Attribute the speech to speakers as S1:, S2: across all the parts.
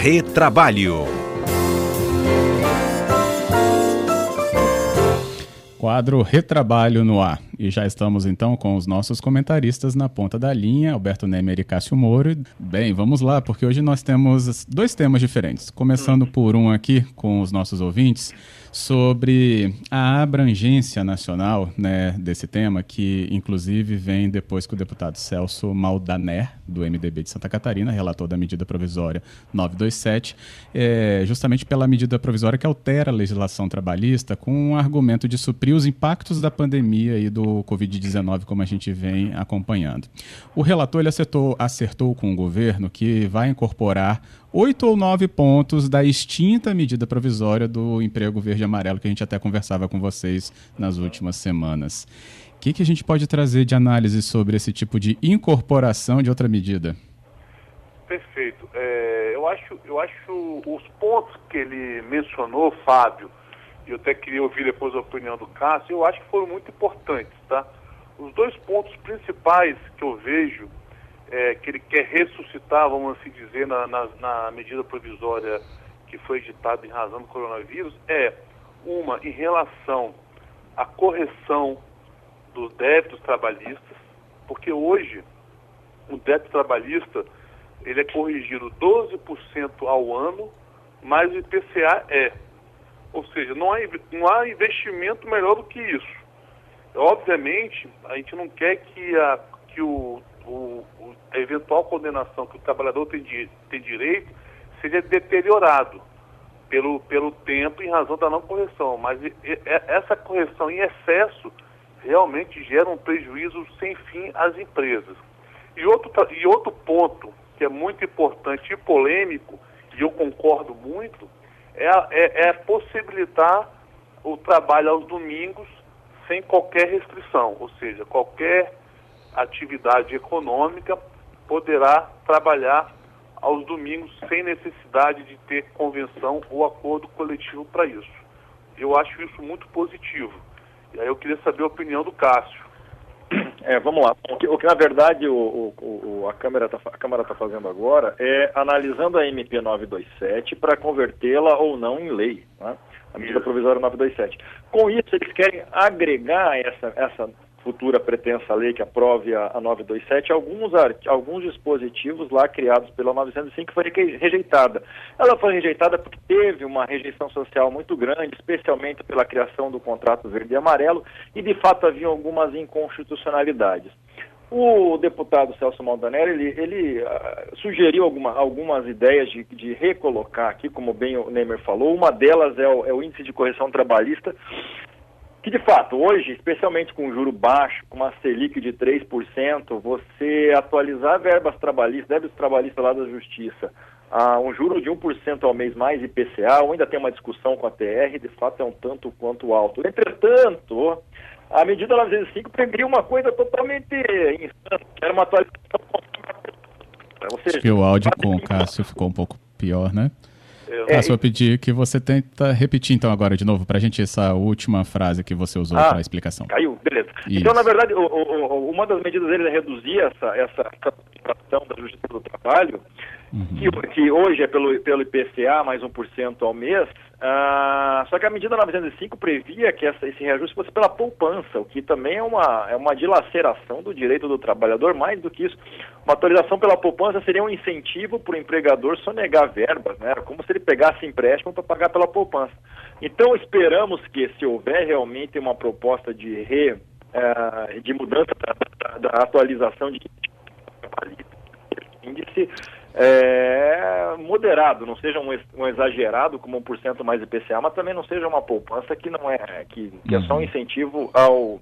S1: Retrabalho.
S2: Quadro Retrabalho no ar. E já estamos então com os nossos comentaristas na ponta da linha, Alberto Nemer e Cássio Moro. Bem, vamos lá, porque hoje nós temos dois temas diferentes. Começando por um aqui com os nossos ouvintes sobre a abrangência nacional né, desse tema, que inclusive vem depois que o deputado Celso Maldaner, do MDB de Santa Catarina, relator da medida provisória 927, é, justamente pela medida provisória que altera a legislação trabalhista com um argumento de suprir os impactos da pandemia e do Covid-19, como a gente vem acompanhando. O relator ele acertou, acertou com o governo que vai incorporar oito ou nove pontos da extinta medida provisória do emprego verde e amarelo que a gente até conversava com vocês nas últimas semanas. O que, que a gente pode trazer de análise sobre esse tipo de incorporação de outra medida?
S3: Perfeito. É, eu, acho, eu acho os pontos que ele mencionou, Fábio, e eu até queria ouvir depois a opinião do Cássio, eu acho que foram muito importantes, tá? Os dois pontos principais que eu vejo é, que ele quer ressuscitar, vamos assim dizer, na, na, na medida provisória que foi editada em razão do coronavírus, é uma em relação à correção dos débitos trabalhistas, porque hoje o débito trabalhista ele é corrigido 12% ao ano, mas o IPCA é. Ou seja, não há, não há investimento melhor do que isso. Obviamente, a gente não quer que, a, que o o, o, a eventual condenação que o trabalhador tem, di, tem direito seja deteriorado pelo, pelo tempo em razão da não correção. Mas e, e, essa correção em excesso realmente gera um prejuízo sem fim às empresas. E outro, e outro ponto que é muito importante e polêmico, e eu concordo muito, é, é, é possibilitar o trabalho aos domingos sem qualquer restrição, ou seja, qualquer atividade econômica poderá trabalhar aos domingos sem necessidade de ter convenção ou acordo coletivo para isso. Eu acho isso muito positivo. E aí eu queria saber a opinião do Cássio.
S4: É, vamos lá. O que, o que na verdade o, o, o a Câmara está tá fazendo agora é analisando a MP 927 para convertê-la ou não em lei. Né? A medida provisória 927. Com isso, eles querem agregar essa, essa futura pretensa lei que aprove a, a 927, alguns, alguns dispositivos lá criados pela 905 foi rejeitada. Ela foi rejeitada porque teve uma rejeição social muito grande, especialmente pela criação do contrato verde e amarelo, e de fato havia algumas inconstitucionalidades. O deputado Celso Maldanelli, ele, ele uh, sugeriu alguma, algumas ideias de, de, recolocar aqui, como bem o Neymer falou, uma delas é o, é o índice de correção trabalhista, que de fato, hoje, especialmente com juro baixo, com uma Selic de 3%, você atualizar verbas trabalhistas, débitos trabalhistas lá da Justiça, a um juro de 1% ao mês mais IPCA, ou ainda tem uma discussão com a TR, de fato é um tanto quanto alto. Entretanto, a medida 905 previa uma coisa totalmente insana, que era uma atualização.
S2: Ou seja, Acho que o áudio com o Cássio ficou um pouco pior, né? Ah, só pedir que você tenta repetir então agora de novo para a gente essa última frase que você usou ah, para a explicação.
S4: Caiu, beleza. Isso. Então, na verdade, o, o, uma das medidas dele é reduzir essa, essa, essa da Justiça do Trabalho uhum. que, que, hoje é pelo, pelo IPCA mais 1% ao mês, ah, só que a medida 905 previa que essa, esse reajuste fosse pela poupança, o que também é uma, é uma dilaceração do direito do trabalhador, mais do que isso. Uma atualização pela poupança seria um incentivo para o empregador sonegar verbas, né? como se ele pegasse empréstimo para pagar pela poupança. Então esperamos que se houver realmente uma proposta de, re, uh, de mudança da, da, da atualização de índice, é, moderado, não seja um, um, exagerado como 1% mais IPCA, mas também não seja uma poupança que não é, que, que é só um uhum. incentivo ao,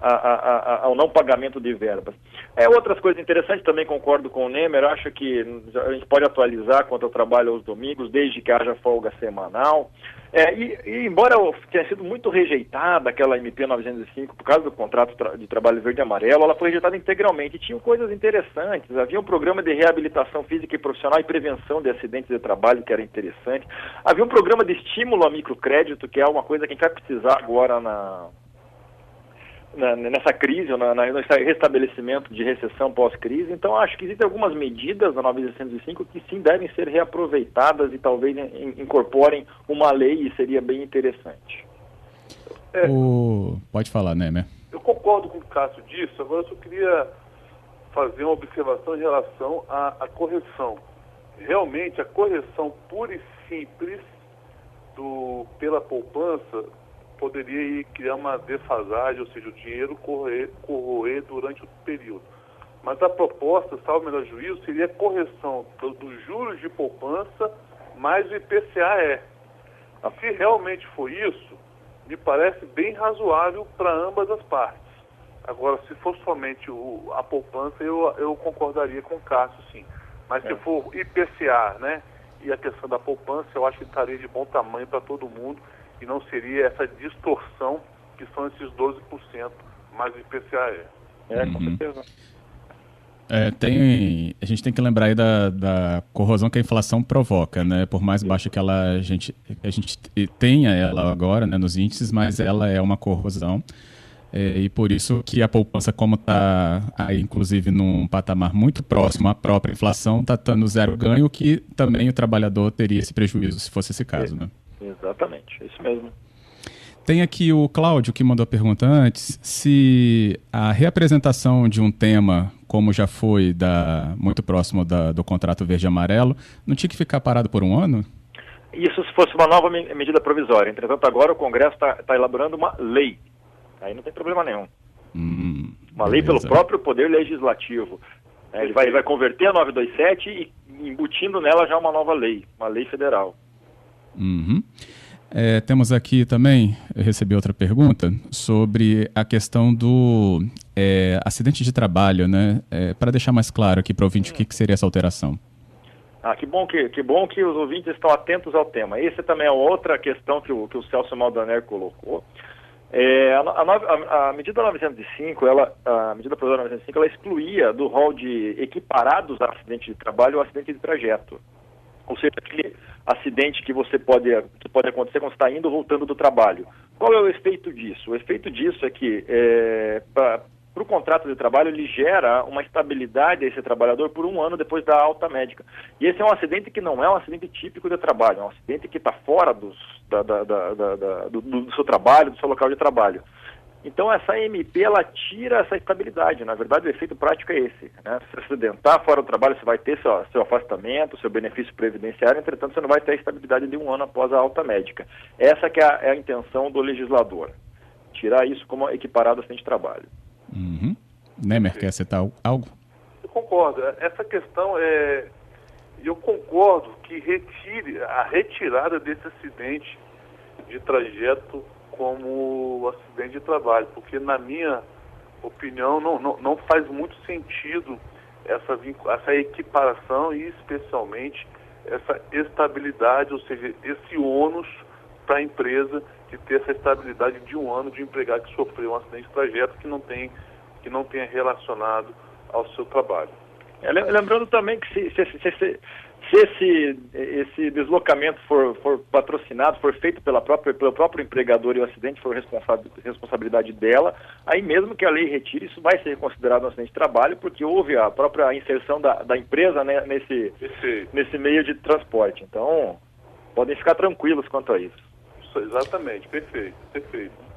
S4: a, a, ao não pagamento de verbas. É, outras coisas interessantes, também concordo com o Nemer, acho que a gente pode atualizar quanto ao trabalho aos domingos, desde que haja folga semanal. É, e, e, embora tenha sido muito rejeitada aquela MP 905 por causa do contrato de trabalho verde e amarelo, ela foi rejeitada integralmente. E tinha coisas interessantes. Havia um programa de reabilitação física e profissional e prevenção de acidentes de trabalho que era interessante. Havia um programa de estímulo a microcrédito, que é uma coisa que a gente vai precisar agora na, na, nessa crise, ou na, na, no restabelecimento de recessão pós-crise. Então, acho que existem algumas medidas da 905 que sim devem ser reaproveitadas e talvez in, incorporem uma lei e seria bem interessante.
S2: É, o... Pode falar, né,
S3: Eu concordo com o Cássio disso, agora eu só queria fazer uma observação em relação à, à correção. Realmente, a correção pura e simples do, pela poupança poderia criar uma defasagem, ou seja, o dinheiro correr, corroer durante o período. Mas a proposta, salvo melhor juízo, seria a correção dos do juros de poupança mais o IPCA-E. Se realmente for isso, me parece bem razoável para ambas as partes. Agora, se for somente o, a poupança, eu, eu concordaria com o Cássio, sim. Mas é. se for IPCA, né, e a questão da poupança, eu acho que estaria de bom tamanho para todo mundo e não seria essa distorção que são esses 12% mais IPCA.
S4: É, com uhum. certeza.
S2: É, tem, a gente tem que lembrar aí da, da, corrosão que a inflação provoca, né? Por mais baixa que ela, a, gente, a gente tenha ela agora né, nos índices, mas ela é uma corrosão. É, e por isso que a poupança, como está inclusive num patamar muito próximo à própria inflação, está dando zero ganho, que também o trabalhador teria esse prejuízo, se fosse esse caso, né?
S4: Exatamente, é isso mesmo.
S2: Tem aqui o Cláudio que mandou a pergunta antes, se a reapresentação de um tema, como já foi da, muito próximo da, do contrato verde e amarelo, não tinha que ficar parado por um ano?
S4: Isso se fosse uma nova medida provisória. Entretanto, agora o Congresso está tá elaborando uma lei. Aí não tem problema nenhum.
S2: Hum,
S4: uma beleza. lei pelo próprio Poder Legislativo. É, ele, vai, ele vai converter a 927 e embutindo nela já uma nova lei, uma lei federal.
S2: Uhum. É, temos aqui também, eu recebi outra pergunta sobre a questão do é, acidente de trabalho, né? É, para deixar mais claro aqui para o ouvinte o que, que, seria essa alteração.
S4: Ah, que bom que, que bom que os ouvintes estão atentos ao tema. Essa também é outra questão que o, que o Celso Maldaner colocou. É, a, a, a, medida 905, ela, a medida provisória 905, ela excluía do rol de equiparados a acidente de trabalho o acidente de trajeto. Ou seja, aquele acidente que você pode, que pode acontecer quando está indo ou voltando do trabalho. Qual é o efeito disso? O efeito disso é que é, para o contrato de trabalho ele gera uma estabilidade a esse trabalhador por um ano depois da alta médica. E esse é um acidente que não é um acidente típico de trabalho, é um acidente que está fora dos, da, da, da, do, do seu trabalho, do seu local de trabalho. Então essa MP ela tira essa estabilidade. Na verdade, o efeito prático é esse. Né? Se acidentar fora do trabalho, você vai ter seu, seu afastamento, seu benefício previdenciário, entretanto, você não vai ter a estabilidade de um ano após a alta médica. Essa que é a, é a intenção do legislador. Tirar isso como equiparado acidente de trabalho.
S2: Uhum. Nemer, quer citar algo?
S3: Eu concordo. Essa questão é. Eu concordo que retire a retirada desse acidente de trajeto como acidente de trabalho, porque na minha opinião não, não, não faz muito sentido essa, essa equiparação e especialmente essa estabilidade, ou seja, esse ônus para a empresa de ter essa estabilidade de um ano de empregado que sofreu um acidente de trajeto que não tem que não tenha relacionado ao seu trabalho.
S4: É, lembrando também que se, se, se, se se esse, esse deslocamento for, for patrocinado, for feito pela própria, pelo próprio empregador e o acidente for responsabilidade dela, aí mesmo que a lei retire, isso vai ser considerado um acidente de trabalho, porque houve a própria inserção da, da empresa né, nesse, nesse meio de transporte. Então, podem ficar tranquilos quanto a isso.
S3: isso exatamente, perfeito, perfeito.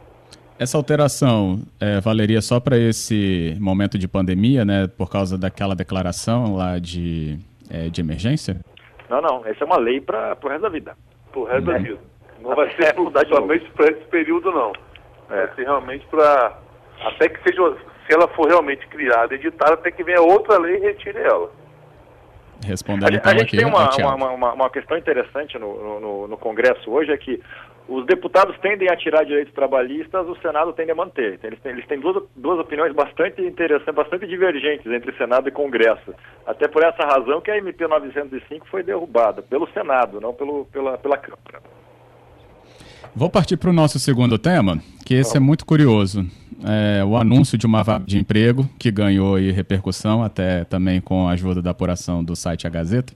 S2: Essa alteração é, valeria só para esse momento de pandemia, né? Por causa daquela declaração lá de é, de emergência?
S4: Não, não. Essa é uma lei para o resto da vida.
S3: Para o resto é. da vida. Não vai ser somente para esse período, não. É. Vai ser realmente para. Até que seja. Se ela for realmente criada, editada, até que venha outra lei e retire ela.
S2: Respondendo então
S4: a gente
S2: aqui,
S4: tem uma, uma, uma, uma, questão interessante no, no, no Congresso hoje, é que os deputados tendem a tirar direitos trabalhistas, o Senado tende a manter. Eles têm, eles têm duas, duas opiniões bastante interessantes, bastante divergentes entre Senado e Congresso. Até por essa razão que a MP 905 foi derrubada pelo Senado, não pelo, pela, pela Câmara.
S2: Vou partir para o nosso segundo tema, que esse é muito curioso. É o anúncio de uma vaga de emprego que ganhou repercussão, até também com a ajuda da apuração do site A Gazeta.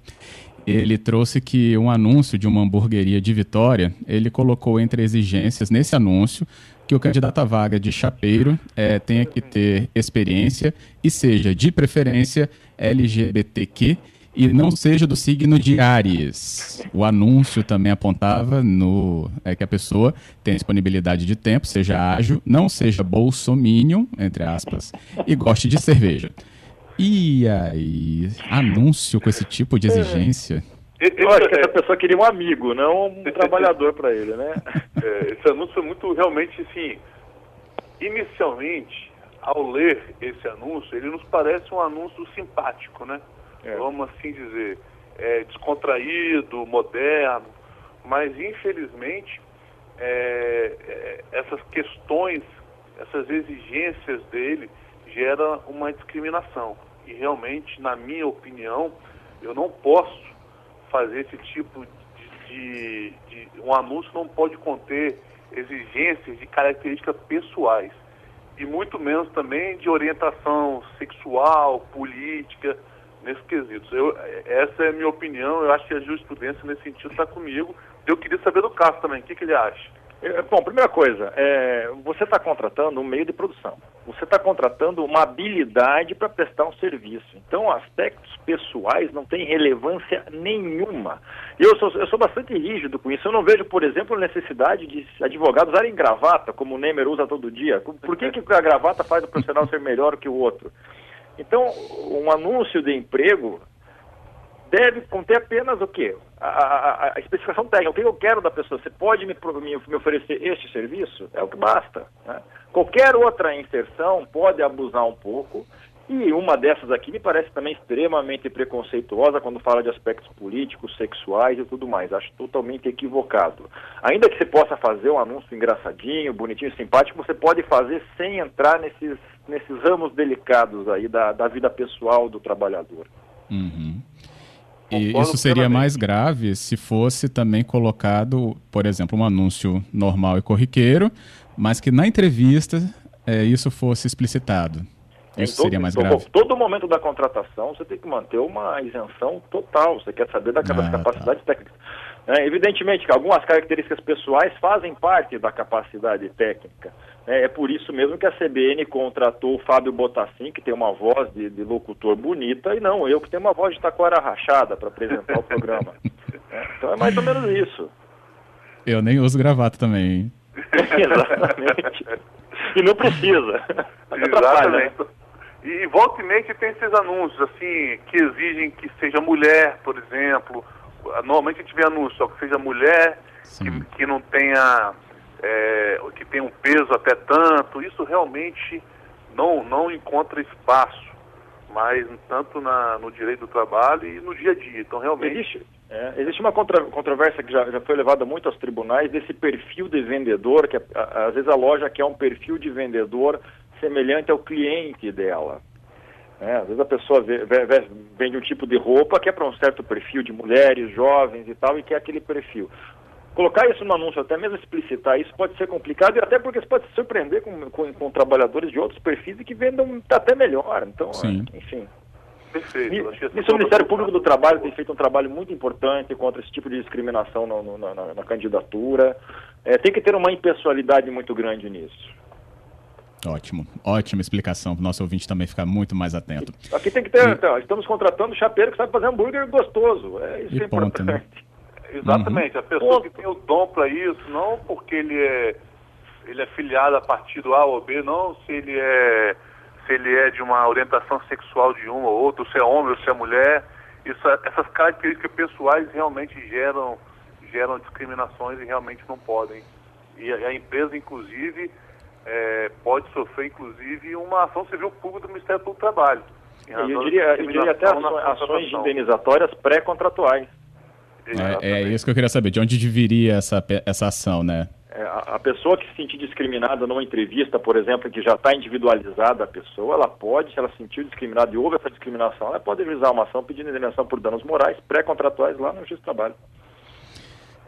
S2: Ele trouxe que um anúncio de uma hamburgueria de Vitória, ele colocou entre exigências nesse anúncio que o candidato à vaga de chapeiro é, tenha que ter experiência e seja, de preferência, LGBTQ e não seja do signo de Ares. O anúncio também apontava no é que a pessoa tem disponibilidade de tempo, seja ágil, não seja bolsominion, entre aspas, e goste de cerveja. E aí, anúncio com esse tipo de exigência?
S4: Eu acho que essa pessoa queria um amigo, não um trabalhador para ele, né?
S3: É, esse anúncio foi muito, realmente, assim, inicialmente, ao ler esse anúncio, ele nos parece um anúncio simpático, né? é. vamos assim dizer, é, descontraído, moderno, mas infelizmente é, é, essas questões, essas exigências dele geram uma discriminação. E realmente, na minha opinião, eu não posso fazer esse tipo de, de, de um anúncio não pode conter exigências de características pessoais e muito menos também de orientação sexual, política nesse quesito. Eu, essa é a minha opinião, eu acho que a jurisprudência nesse sentido está comigo. Eu queria saber do caso também, o que, que ele acha?
S4: É, bom, primeira coisa, é, você está contratando um meio de produção. Você está contratando uma habilidade para prestar um serviço. Então, aspectos pessoais não têm relevância nenhuma. Eu sou, eu sou bastante rígido com isso. Eu não vejo, por exemplo, a necessidade de advogados usarem gravata, como o Nemer usa todo dia. Por que, que a gravata faz o profissional ser melhor que o outro? Então, um anúncio de emprego deve conter apenas o quê? A, a, a especificação técnica. O que eu quero da pessoa? Você pode me, me, me oferecer este serviço? É o que basta. Né? Qualquer outra inserção pode abusar um pouco. E uma dessas aqui me parece também extremamente preconceituosa quando fala de aspectos políticos, sexuais e tudo mais. Acho totalmente equivocado. Ainda que você possa fazer um anúncio engraçadinho, bonitinho, simpático, você pode fazer sem entrar nesses nesses ramos delicados aí da, da vida pessoal do trabalhador.
S2: Uhum. E isso seria mais grave se fosse também colocado, por exemplo, um anúncio normal e corriqueiro, mas que na entrevista é, isso fosse explicitado. Isso todo, seria mais grave.
S4: Todo momento da contratação você tem que manter uma isenção total. Você quer saber da, das ah, capacidades tá. técnicas. É, evidentemente que algumas características pessoais fazem parte da capacidade técnica. É, é, por isso mesmo que a CBN contratou o Fábio Botassin, que tem uma voz de, de locutor bonita, e não eu, que tenho uma voz de taquara rachada para apresentar o programa. É, então é mais ou menos isso.
S2: Eu nem uso gravata também, hein?
S4: Exatamente. E não precisa.
S3: Exatamente. E volta e meia tem esses anúncios, assim, que exigem que seja mulher, por exemplo. Normalmente a gente vê anúncio, só que seja mulher, que, que não tenha é, que tem um peso até tanto, isso realmente não, não encontra espaço, mas tanto na, no direito do trabalho e no dia a dia. Então, realmente.
S4: Existe, é, existe uma contra, controvérsia que já, já foi levada muito aos tribunais desse perfil de vendedor, que a, a, às vezes a loja quer um perfil de vendedor semelhante ao cliente dela. É, às vezes a pessoa vê, vê, vende um tipo de roupa que é para um certo perfil de mulheres, jovens e tal, e quer aquele perfil. Colocar isso no anúncio, até mesmo explicitar isso, pode ser complicado, e até porque você pode se surpreender com, com, com trabalhadores de outros perfis e que vendam até melhor. Então, Sim. enfim. Perfeito. Isso, o Ministério Público do Trabalho tem feito um trabalho muito importante contra esse tipo de discriminação no, no, na, na, candidatura. É, tem que ter uma impessoalidade muito grande nisso.
S2: Ótimo, ótima explicação para o nosso ouvinte também ficar muito mais atento.
S4: Aqui tem que ter, e... então, estamos contratando chapeiro que sabe fazer hambúrguer gostoso. É isso e é ponto, né? Né?
S3: Exatamente, uhum. a pessoa que tem o dom para isso, não porque ele é, ele é filiado a partido A ou B, não se ele é se ele é de uma orientação sexual de um ou outro, se é homem ou se é mulher. Isso, essas características pessoais realmente geram, geram discriminações e realmente não podem. E a, a empresa, inclusive, é, pode sofrer, inclusive, uma ação civil pública do Ministério do Trabalho.
S4: Eu diria, eu diria até ações, ações indenizatórias pré-contratuais.
S2: É, é, isso que eu queria saber, de onde viria essa, essa ação, né?
S4: É, a, a, pessoa que se sentir discriminada numa entrevista, por exemplo, que já está individualizada a pessoa, ela pode, se ela se sentiu discriminada e houve essa discriminação, ela pode realizar uma ação pedindo indenização por danos morais pré-contratuais lá no Justiça do Trabalho.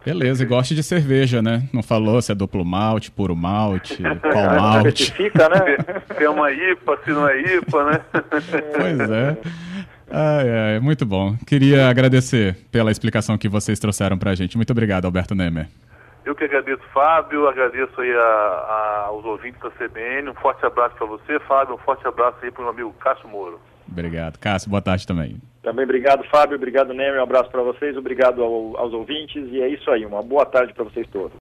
S2: Beleza, e goste de cerveja, né? Não falou se é duplo malte, puro malte, qual malte.
S3: Fica, né? Se é uma IPA, se não é IPA, né?
S2: Pois é. Ah, é, muito bom. Queria agradecer pela explicação que vocês trouxeram para a gente. Muito obrigado, Alberto Nemer.
S3: Eu que agradeço, Fábio, agradeço aí a, a, aos ouvintes da CBN. Um forte abraço para você, Fábio. Um forte abraço aí para o meu amigo Cássio Moro.
S2: Obrigado. Cássio, boa tarde também.
S4: Também obrigado, Fábio. Obrigado, Nemer. Um abraço para vocês. Obrigado ao, aos ouvintes. E é isso aí. Uma boa tarde para vocês todos.